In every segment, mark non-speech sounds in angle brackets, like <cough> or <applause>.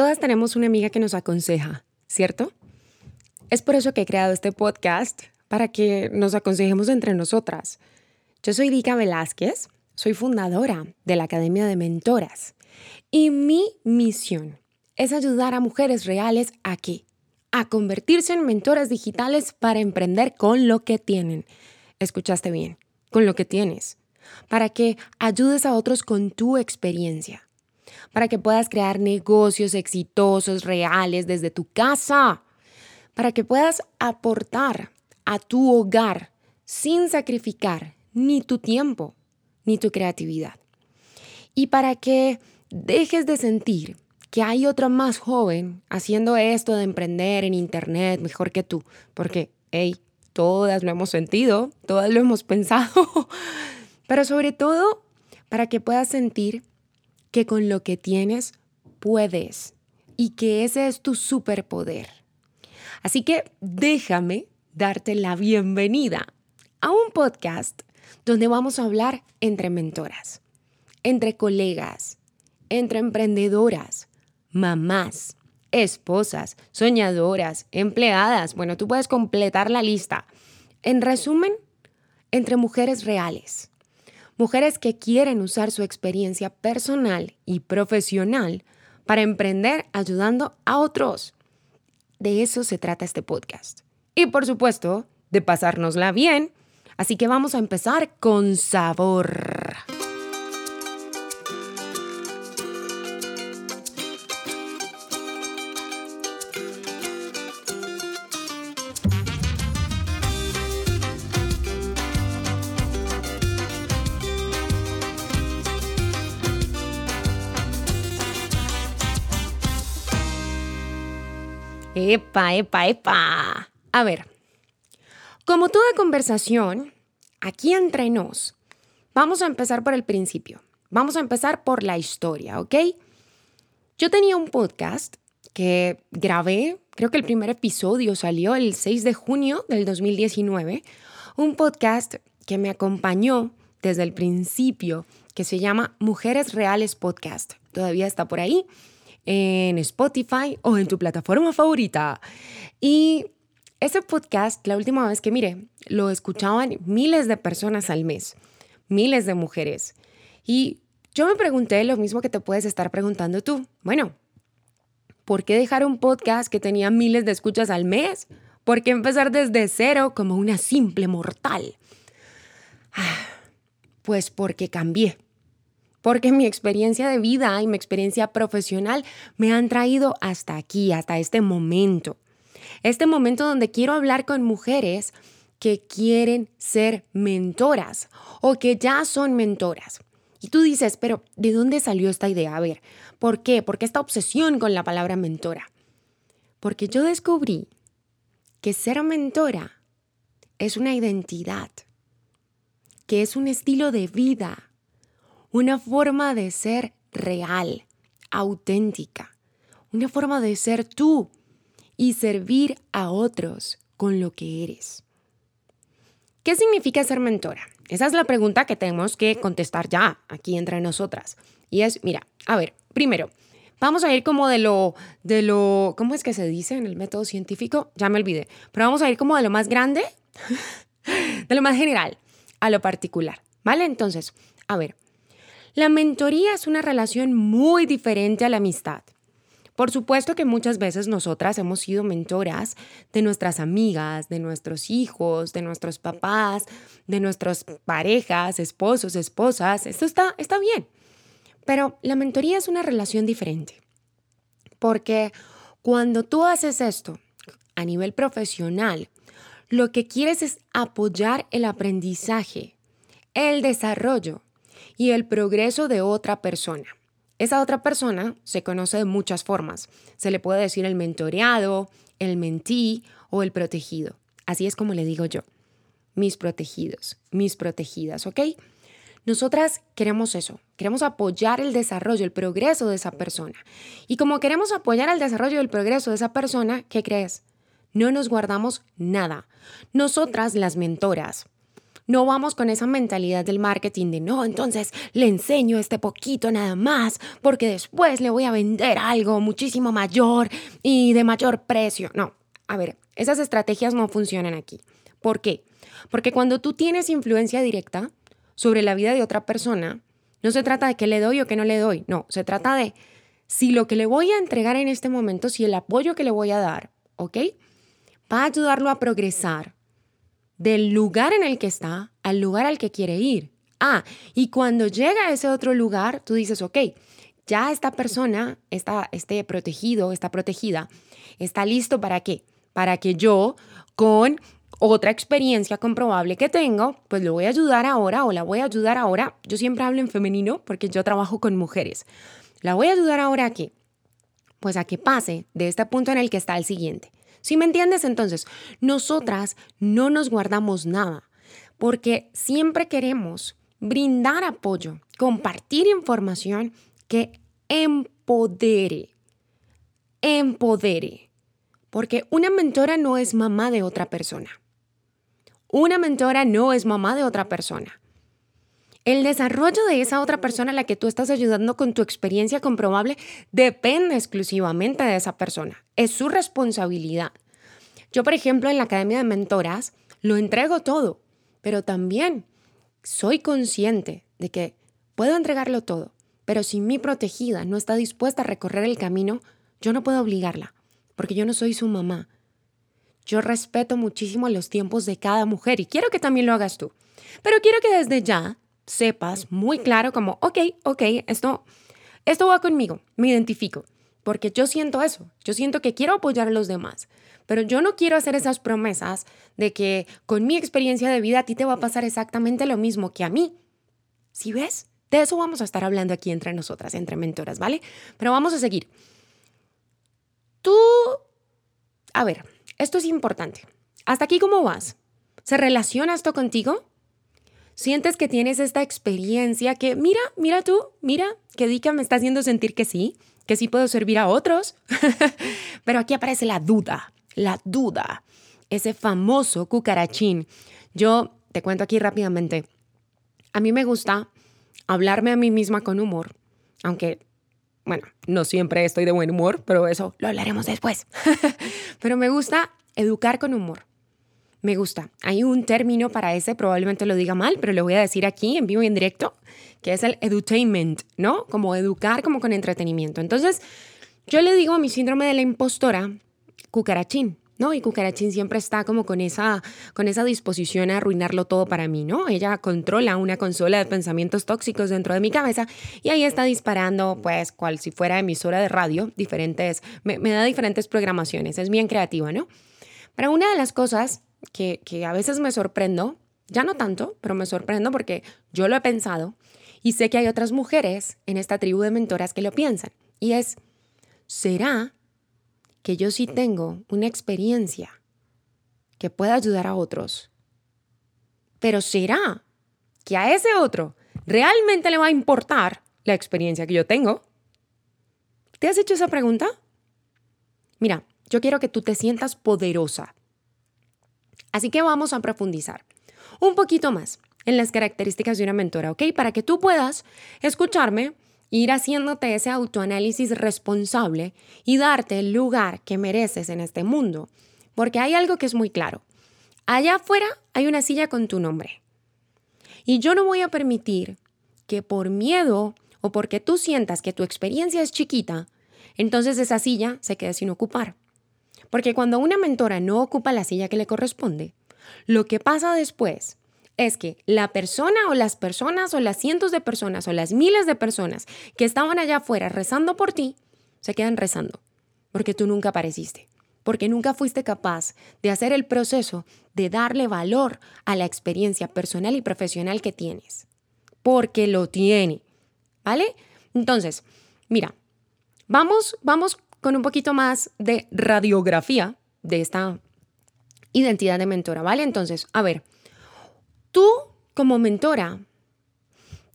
Todas tenemos una amiga que nos aconseja, ¿cierto? Es por eso que he creado este podcast, para que nos aconsejemos entre nosotras. Yo soy Dika Velázquez, soy fundadora de la Academia de Mentoras y mi misión es ayudar a mujeres reales a qué? A convertirse en mentoras digitales para emprender con lo que tienen. Escuchaste bien, con lo que tienes. Para que ayudes a otros con tu experiencia para que puedas crear negocios exitosos, reales desde tu casa, para que puedas aportar a tu hogar sin sacrificar ni tu tiempo ni tu creatividad. Y para que dejes de sentir que hay otro más joven haciendo esto de emprender en Internet mejor que tú, porque, hey, todas lo hemos sentido, todas lo hemos <laughs> pensado, pero sobre todo para que puedas sentir que con lo que tienes puedes y que ese es tu superpoder. Así que déjame darte la bienvenida a un podcast donde vamos a hablar entre mentoras, entre colegas, entre emprendedoras, mamás, esposas, soñadoras, empleadas. Bueno, tú puedes completar la lista. En resumen, entre mujeres reales mujeres que quieren usar su experiencia personal y profesional para emprender ayudando a otros. De eso se trata este podcast. Y por supuesto, de pasárnosla bien. Así que vamos a empezar con sabor. Epa, epa, epa. A ver, como toda conversación, aquí entre nos, vamos a empezar por el principio. Vamos a empezar por la historia, ¿ok? Yo tenía un podcast que grabé, creo que el primer episodio salió el 6 de junio del 2019, un podcast que me acompañó desde el principio, que se llama Mujeres Reales Podcast. Todavía está por ahí en Spotify o en tu plataforma favorita. Y ese podcast, la última vez que mire, lo escuchaban miles de personas al mes, miles de mujeres. Y yo me pregunté lo mismo que te puedes estar preguntando tú. Bueno, ¿por qué dejar un podcast que tenía miles de escuchas al mes? ¿Por qué empezar desde cero como una simple mortal? Ah, pues porque cambié porque mi experiencia de vida y mi experiencia profesional me han traído hasta aquí, hasta este momento. Este momento donde quiero hablar con mujeres que quieren ser mentoras o que ya son mentoras. Y tú dices, pero ¿de dónde salió esta idea? A ver, ¿por qué? ¿Por qué esta obsesión con la palabra mentora? Porque yo descubrí que ser mentora es una identidad, que es un estilo de vida, una forma de ser real, auténtica, una forma de ser tú y servir a otros con lo que eres. ¿Qué significa ser mentora? Esa es la pregunta que tenemos que contestar ya aquí entre nosotras. Y es, mira, a ver, primero, vamos a ir como de lo, de lo, ¿cómo es que se dice en el método científico? Ya me olvidé, pero vamos a ir como de lo más grande, <laughs> de lo más general, a lo particular, ¿vale? Entonces, a ver, la mentoría es una relación muy diferente a la amistad. Por supuesto que muchas veces nosotras hemos sido mentoras de nuestras amigas, de nuestros hijos, de nuestros papás, de nuestras parejas, esposos, esposas. Esto está, está bien. Pero la mentoría es una relación diferente. Porque cuando tú haces esto a nivel profesional, lo que quieres es apoyar el aprendizaje, el desarrollo y el progreso de otra persona. Esa otra persona se conoce de muchas formas. Se le puede decir el mentoreado, el mentí o el protegido. Así es como le digo yo. Mis protegidos, mis protegidas, ¿ok? Nosotras queremos eso, queremos apoyar el desarrollo, el progreso de esa persona. Y como queremos apoyar el desarrollo y el progreso de esa persona, ¿qué crees? No nos guardamos nada. Nosotras, las mentoras, no vamos con esa mentalidad del marketing de no, entonces le enseño este poquito nada más, porque después le voy a vender algo muchísimo mayor y de mayor precio. No, a ver, esas estrategias no funcionan aquí. ¿Por qué? Porque cuando tú tienes influencia directa sobre la vida de otra persona, no se trata de qué le doy o qué no le doy, no, se trata de si lo que le voy a entregar en este momento, si el apoyo que le voy a dar, ¿ok? Va a ayudarlo a progresar del lugar en el que está al lugar al que quiere ir. Ah, y cuando llega a ese otro lugar, tú dices, ok, ya esta persona está esté protegido, está protegida, está listo para qué? Para que yo, con otra experiencia comprobable que tengo, pues lo voy a ayudar ahora o la voy a ayudar ahora. Yo siempre hablo en femenino porque yo trabajo con mujeres. La voy a ayudar ahora a qué? Pues a que pase de este punto en el que está el siguiente. Si me entiendes, entonces, nosotras no nos guardamos nada porque siempre queremos brindar apoyo, compartir información que empodere, empodere. Porque una mentora no es mamá de otra persona. Una mentora no es mamá de otra persona. El desarrollo de esa otra persona a la que tú estás ayudando con tu experiencia comprobable depende exclusivamente de esa persona. Es su responsabilidad. Yo, por ejemplo, en la Academia de Mentoras lo entrego todo, pero también soy consciente de que puedo entregarlo todo, pero si mi protegida no está dispuesta a recorrer el camino, yo no puedo obligarla, porque yo no soy su mamá, yo respeto muchísimo los tiempos de cada mujer y quiero que también lo hagas tú. Pero quiero que desde ya sepas muy claro como, ok, ok, esto, esto va conmigo, me identifico, porque yo siento eso, yo siento que quiero apoyar a los demás, pero yo no quiero hacer esas promesas de que con mi experiencia de vida a ti te va a pasar exactamente lo mismo que a mí. ¿Sí ves? De eso vamos a estar hablando aquí entre nosotras, entre mentoras, ¿vale? Pero vamos a seguir. Tú, a ver, esto es importante. ¿Hasta aquí cómo vas? ¿Se relaciona esto contigo? ¿Sientes que tienes esta experiencia que, mira, mira tú, mira, que Dika me está haciendo sentir que sí, que sí puedo servir a otros? <laughs> Pero aquí aparece la duda, la duda, ese famoso cucarachín. Yo te cuento aquí rápidamente. A mí me gusta hablarme a mí misma con humor, aunque, bueno, no siempre estoy de buen humor, pero eso lo hablaremos después. <laughs> Pero me gusta educar con humor. Me gusta. Hay un término para ese, probablemente lo diga mal, pero lo voy a decir aquí en vivo y en directo, que es el edutainment, ¿no? Como educar como con entretenimiento. Entonces, yo le digo a mi síndrome de la impostora, cucarachín, ¿no? Y Cucarachín siempre está como con esa, con esa disposición a arruinarlo todo para mí, ¿no? Ella controla una consola de pensamientos tóxicos dentro de mi cabeza y ahí está disparando, pues, cual si fuera emisora de radio, diferentes, me, me da diferentes programaciones, es bien creativa, ¿no? Pero una de las cosas que, que a veces me sorprendo, ya no tanto, pero me sorprendo porque yo lo he pensado y sé que hay otras mujeres en esta tribu de mentoras que lo piensan, y es, ¿será que yo sí tengo una experiencia que pueda ayudar a otros. Pero será que a ese otro realmente le va a importar la experiencia que yo tengo. ¿Te has hecho esa pregunta? Mira, yo quiero que tú te sientas poderosa. Así que vamos a profundizar un poquito más en las características de una mentora, ¿ok? Para que tú puedas escucharme ir haciéndote ese autoanálisis responsable y darte el lugar que mereces en este mundo. Porque hay algo que es muy claro. Allá afuera hay una silla con tu nombre. Y yo no voy a permitir que por miedo o porque tú sientas que tu experiencia es chiquita, entonces esa silla se quede sin ocupar. Porque cuando una mentora no ocupa la silla que le corresponde, lo que pasa después es que la persona o las personas o las cientos de personas o las miles de personas que estaban allá afuera rezando por ti, se quedan rezando, porque tú nunca apareciste, porque nunca fuiste capaz de hacer el proceso de darle valor a la experiencia personal y profesional que tienes, porque lo tiene, ¿vale? Entonces, mira, vamos, vamos con un poquito más de radiografía de esta identidad de mentora, ¿vale? Entonces, a ver, Tú, como mentora,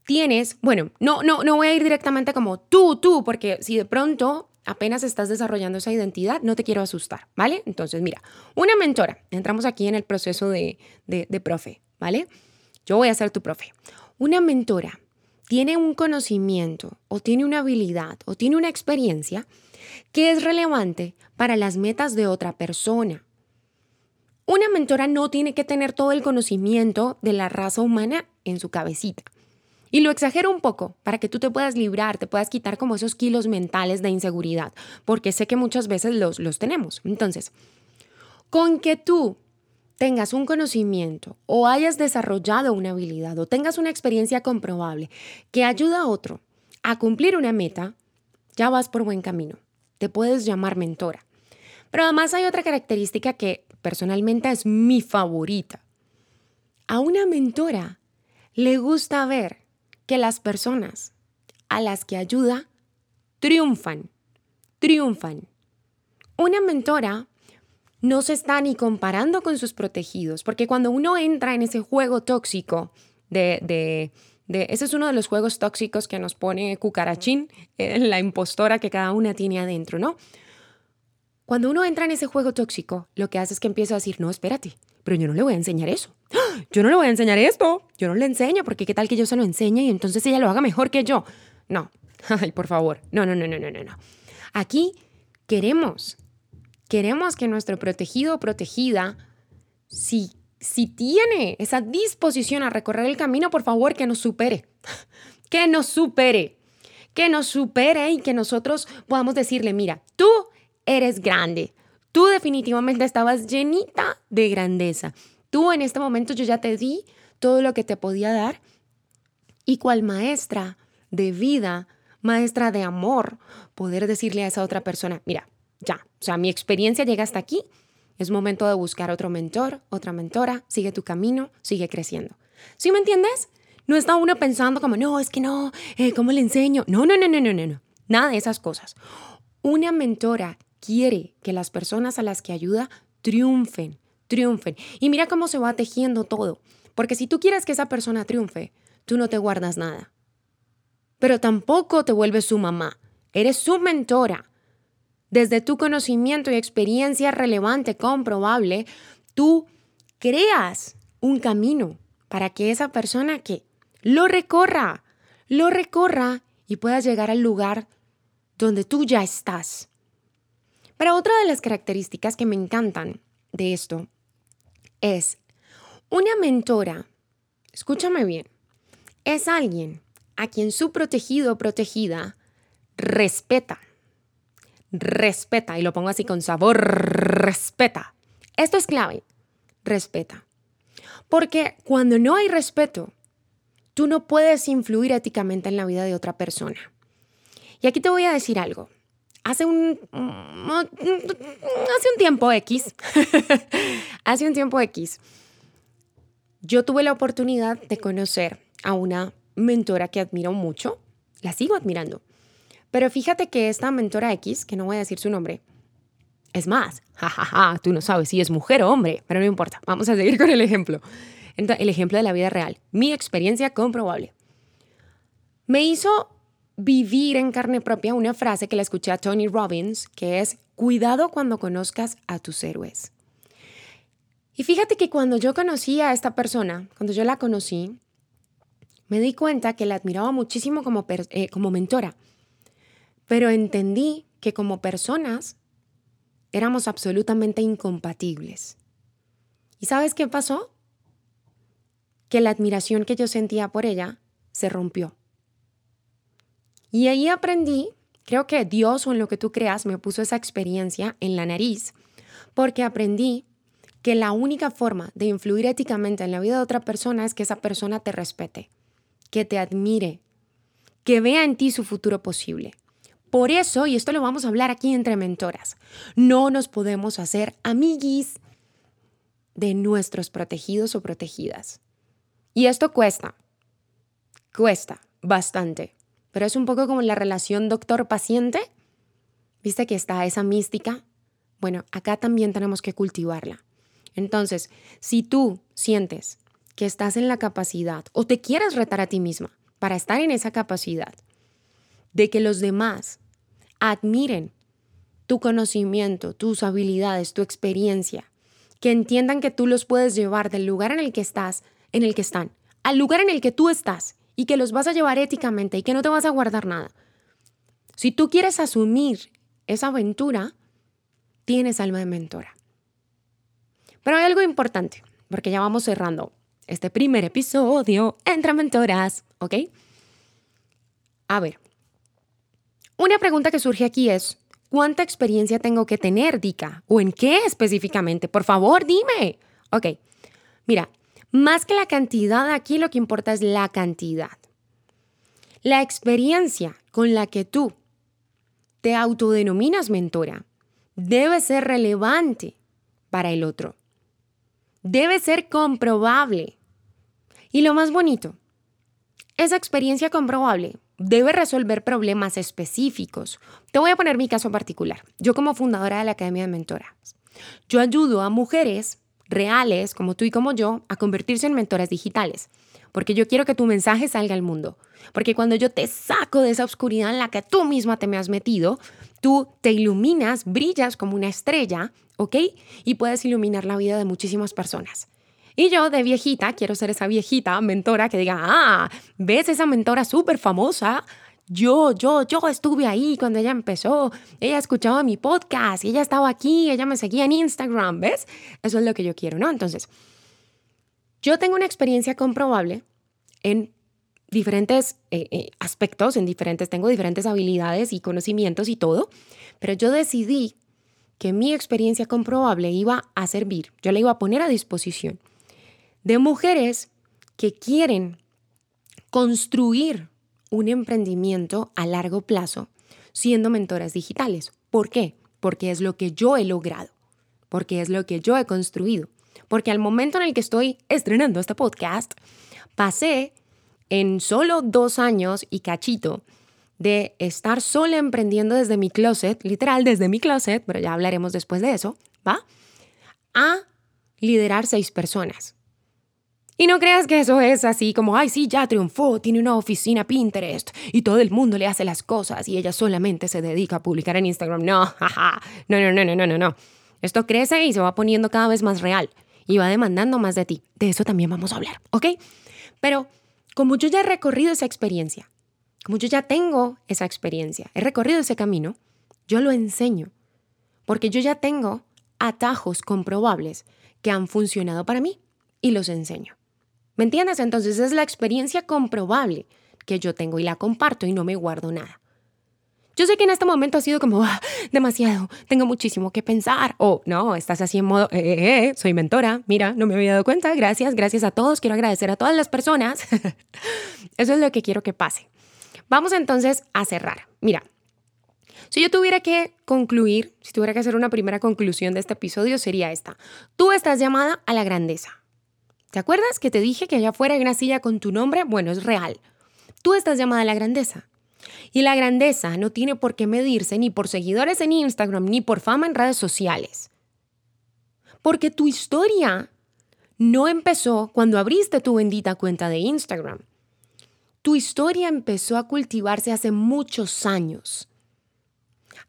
tienes, bueno, no, no, no voy a ir directamente como tú, tú, porque si de pronto apenas estás desarrollando esa identidad, no te quiero asustar, ¿vale? Entonces, mira, una mentora, entramos aquí en el proceso de, de, de profe, ¿vale? yo voy a ser tu profe. Una mentora tiene un conocimiento o tiene una habilidad o tiene una experiencia que es relevante para las metas de otra persona. Una mentora no tiene que tener todo el conocimiento de la raza humana en su cabecita. Y lo exagero un poco para que tú te puedas librar, te puedas quitar como esos kilos mentales de inseguridad, porque sé que muchas veces los, los tenemos. Entonces, con que tú tengas un conocimiento o hayas desarrollado una habilidad o tengas una experiencia comprobable que ayuda a otro a cumplir una meta, ya vas por buen camino. Te puedes llamar mentora. Pero además hay otra característica que personalmente es mi favorita. A una mentora le gusta ver que las personas a las que ayuda triunfan, triunfan. Una mentora no se está ni comparando con sus protegidos, porque cuando uno entra en ese juego tóxico de, de, ese es uno de los juegos tóxicos que nos pone Cucarachín, eh, la impostora que cada una tiene adentro, ¿no? Cuando uno entra en ese juego tóxico, lo que hace es que empieza a decir, no, espérate, pero yo no le voy a enseñar eso. Yo no le voy a enseñar esto. Yo no le enseño, porque qué tal que yo se lo enseñe y entonces ella lo haga mejor que yo. No, <laughs> ay, por favor, no, no, no, no, no, no. Aquí queremos queremos que nuestro protegido o protegida, si, si tiene esa disposición a recorrer el camino, por favor, que nos supere, <laughs> que nos supere, que nos supere y que nosotros podamos decirle, mira, tú eres grande, tú definitivamente estabas llenita de grandeza, tú en este momento yo ya te di todo lo que te podía dar. Y cual maestra de vida, maestra de amor, poder decirle a esa otra persona, mira, ya, o sea, mi experiencia llega hasta aquí. Es momento de buscar otro mentor, otra mentora, sigue tu camino, sigue creciendo. ¿Sí me entiendes? No está uno pensando como, no, es que no, eh, ¿cómo le enseño? No, no, no, no, no, no, no. Nada de esas cosas. Una mentora quiere que las personas a las que ayuda triunfen, triunfen. Y mira cómo se va tejiendo todo. Porque si tú quieres que esa persona triunfe, tú no te guardas nada. Pero tampoco te vuelves su mamá. Eres su mentora. Desde tu conocimiento y experiencia relevante, comprobable, tú creas un camino para que esa persona que lo recorra, lo recorra y puedas llegar al lugar donde tú ya estás. Pero otra de las características que me encantan de esto es una mentora, escúchame bien, es alguien a quien su protegido o protegida respeta respeta, y lo pongo así con sabor, respeta. Esto es clave, respeta. Porque cuando no hay respeto, tú no puedes influir éticamente en la vida de otra persona. Y aquí te voy a decir algo. Hace un, hace un tiempo X, <laughs> hace un tiempo X, yo tuve la oportunidad de conocer a una mentora que admiro mucho, la sigo admirando, pero fíjate que esta mentora X, que no voy a decir su nombre, es más, jajaja, tú no sabes si es mujer o hombre, pero no importa, vamos a seguir con el ejemplo. el ejemplo de la vida real, mi experiencia comprobable. Me hizo vivir en carne propia una frase que la escuché a Tony Robbins, que es, cuidado cuando conozcas a tus héroes. Y fíjate que cuando yo conocí a esta persona, cuando yo la conocí, me di cuenta que la admiraba muchísimo como, eh, como mentora pero entendí que como personas éramos absolutamente incompatibles. ¿Y sabes qué pasó? Que la admiración que yo sentía por ella se rompió. Y ahí aprendí, creo que Dios o en lo que tú creas me puso esa experiencia en la nariz, porque aprendí que la única forma de influir éticamente en la vida de otra persona es que esa persona te respete, que te admire, que vea en ti su futuro posible. Por eso, y esto lo vamos a hablar aquí entre mentoras, no nos podemos hacer amiguis de nuestros protegidos o protegidas. Y esto cuesta, cuesta bastante, pero es un poco como la relación doctor-paciente. ¿Viste que está esa mística? Bueno, acá también tenemos que cultivarla. Entonces, si tú sientes que estás en la capacidad o te quieres retar a ti misma para estar en esa capacidad de que los demás admiren tu conocimiento, tus habilidades, tu experiencia, que entiendan que tú los puedes llevar del lugar en el que estás, en el que están, al lugar en el que tú estás y que los vas a llevar éticamente y que no te vas a guardar nada. Si tú quieres asumir esa aventura, tienes alma de mentora. Pero hay algo importante, porque ya vamos cerrando este primer episodio entre mentoras, ¿ok? A ver, una pregunta que surge aquí es, ¿cuánta experiencia tengo que tener, Dika? ¿O en qué específicamente? Por favor, dime. Ok, mira, más que la cantidad, aquí lo que importa es la cantidad. La experiencia con la que tú te autodenominas mentora debe ser relevante para el otro. Debe ser comprobable. Y lo más bonito, esa experiencia comprobable debe resolver problemas específicos. Te voy a poner mi caso particular. Yo como fundadora de la Academia de Mentoras, yo ayudo a mujeres reales, como tú y como yo, a convertirse en mentoras digitales. Porque yo quiero que tu mensaje salga al mundo. Porque cuando yo te saco de esa oscuridad en la que tú misma te me has metido, tú te iluminas, brillas como una estrella, ¿ok? Y puedes iluminar la vida de muchísimas personas. Y yo de viejita quiero ser esa viejita mentora que diga, ah, ¿ves esa mentora súper famosa? Yo, yo, yo estuve ahí cuando ella empezó. Ella escuchaba mi podcast ella estaba aquí, ella me seguía en Instagram, ¿ves? Eso es lo que yo quiero, ¿no? Entonces, yo tengo una experiencia comprobable en diferentes eh, eh, aspectos, en diferentes, tengo diferentes habilidades y conocimientos y todo, pero yo decidí que mi experiencia comprobable iba a servir, yo la iba a poner a disposición de mujeres que quieren construir un emprendimiento a largo plazo siendo mentoras digitales. ¿Por qué? Porque es lo que yo he logrado, porque es lo que yo he construido, porque al momento en el que estoy estrenando este podcast, pasé en solo dos años y cachito de estar sola emprendiendo desde mi closet, literal desde mi closet, pero ya hablaremos después de eso, ¿va? A liderar seis personas. Y no creas que eso es así como, ay, sí, ya triunfó, tiene una oficina Pinterest y todo el mundo le hace las cosas y ella solamente se dedica a publicar en Instagram. No, <laughs> jaja, no, no, no, no, no, no. Esto crece y se va poniendo cada vez más real y va demandando más de ti. De eso también vamos a hablar, ¿ok? Pero como yo ya he recorrido esa experiencia, como yo ya tengo esa experiencia, he recorrido ese camino, yo lo enseño, porque yo ya tengo atajos comprobables que han funcionado para mí y los enseño. ¿Me entiendes? Entonces es la experiencia comprobable que yo tengo y la comparto y no me guardo nada. Yo sé que en este momento ha sido como ah, demasiado, tengo muchísimo que pensar. O no, estás así en modo, eh, eh, eh, soy mentora, mira, no me había dado cuenta, gracias, gracias a todos, quiero agradecer a todas las personas. <laughs> Eso es lo que quiero que pase. Vamos entonces a cerrar. Mira, si yo tuviera que concluir, si tuviera que hacer una primera conclusión de este episodio, sería esta. Tú estás llamada a la grandeza. ¿Te acuerdas que te dije que allá afuera hay una silla con tu nombre? Bueno, es real. Tú estás llamada a la grandeza. Y la grandeza no tiene por qué medirse ni por seguidores en Instagram ni por fama en redes sociales. Porque tu historia no empezó cuando abriste tu bendita cuenta de Instagram. Tu historia empezó a cultivarse hace muchos años.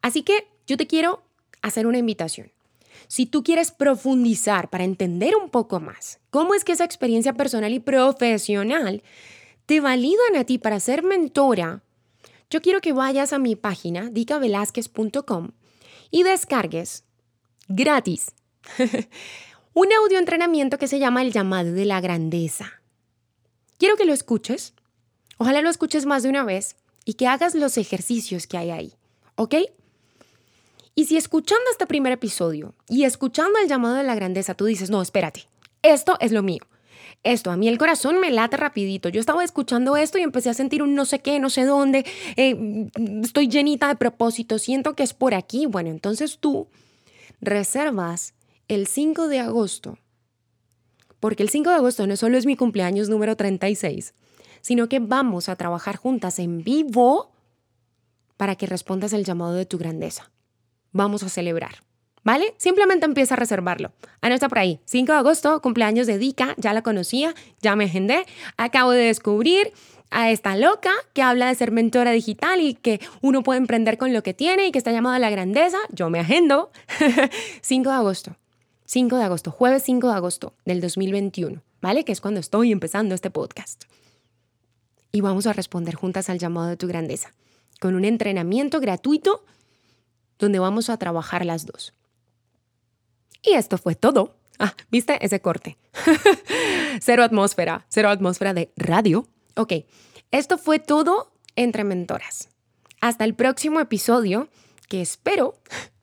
Así que yo te quiero hacer una invitación. Si tú quieres profundizar para entender un poco más cómo es que esa experiencia personal y profesional te validan a ti para ser mentora, yo quiero que vayas a mi página dicavelázquez.com y descargues gratis <laughs> un audio entrenamiento que se llama El llamado de la grandeza. Quiero que lo escuches, ojalá lo escuches más de una vez y que hagas los ejercicios que hay ahí, ¿ok? Y si escuchando este primer episodio y escuchando el llamado de la grandeza, tú dices, no, espérate, esto es lo mío. Esto, a mí el corazón me late rapidito. Yo estaba escuchando esto y empecé a sentir un no sé qué, no sé dónde. Eh, estoy llenita de propósito, siento que es por aquí. Bueno, entonces tú reservas el 5 de agosto, porque el 5 de agosto no solo es mi cumpleaños número 36, sino que vamos a trabajar juntas en vivo para que respondas el llamado de tu grandeza vamos a celebrar. ¿Vale? Simplemente empieza a reservarlo. No está por ahí. 5 de agosto, cumpleaños de Dika, ya la conocía, ya me agendé. Acabo de descubrir a esta loca que habla de ser mentora digital y que uno puede emprender con lo que tiene y que está llamada a la grandeza. Yo me agendo. <laughs> 5 de agosto. 5 de agosto, jueves 5 de agosto del 2021. ¿vale? Que es cuando estoy empezando este podcast. Y vamos a responder juntas al llamado de tu grandeza, con un entrenamiento gratuito donde vamos a trabajar las dos. Y esto fue todo. Ah, ¿viste ese corte? <laughs> cero atmósfera, cero atmósfera de radio. Ok, esto fue todo entre mentoras. Hasta el próximo episodio, que espero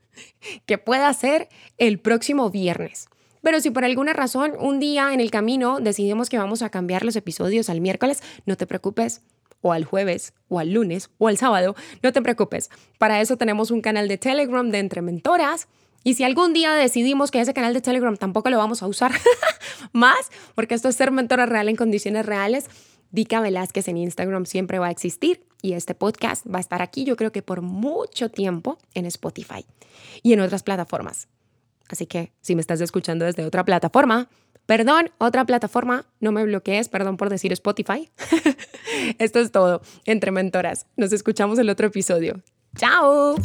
<laughs> que pueda ser el próximo viernes. Pero si por alguna razón un día en el camino decidimos que vamos a cambiar los episodios al miércoles, no te preocupes, o al jueves, o al lunes, o al sábado, no te preocupes. Para eso tenemos un canal de Telegram de Entre Mentoras. Y si algún día decidimos que ese canal de Telegram tampoco lo vamos a usar <laughs> más, porque esto es ser mentora real en condiciones reales, Dica Velázquez en Instagram siempre va a existir y este podcast va a estar aquí yo creo que por mucho tiempo en Spotify y en otras plataformas. Así que si me estás escuchando desde otra plataforma, perdón, otra plataforma, no me bloquees, perdón por decir Spotify. <laughs> Esto es todo entre mentoras. Nos escuchamos el otro episodio. ¡Chao!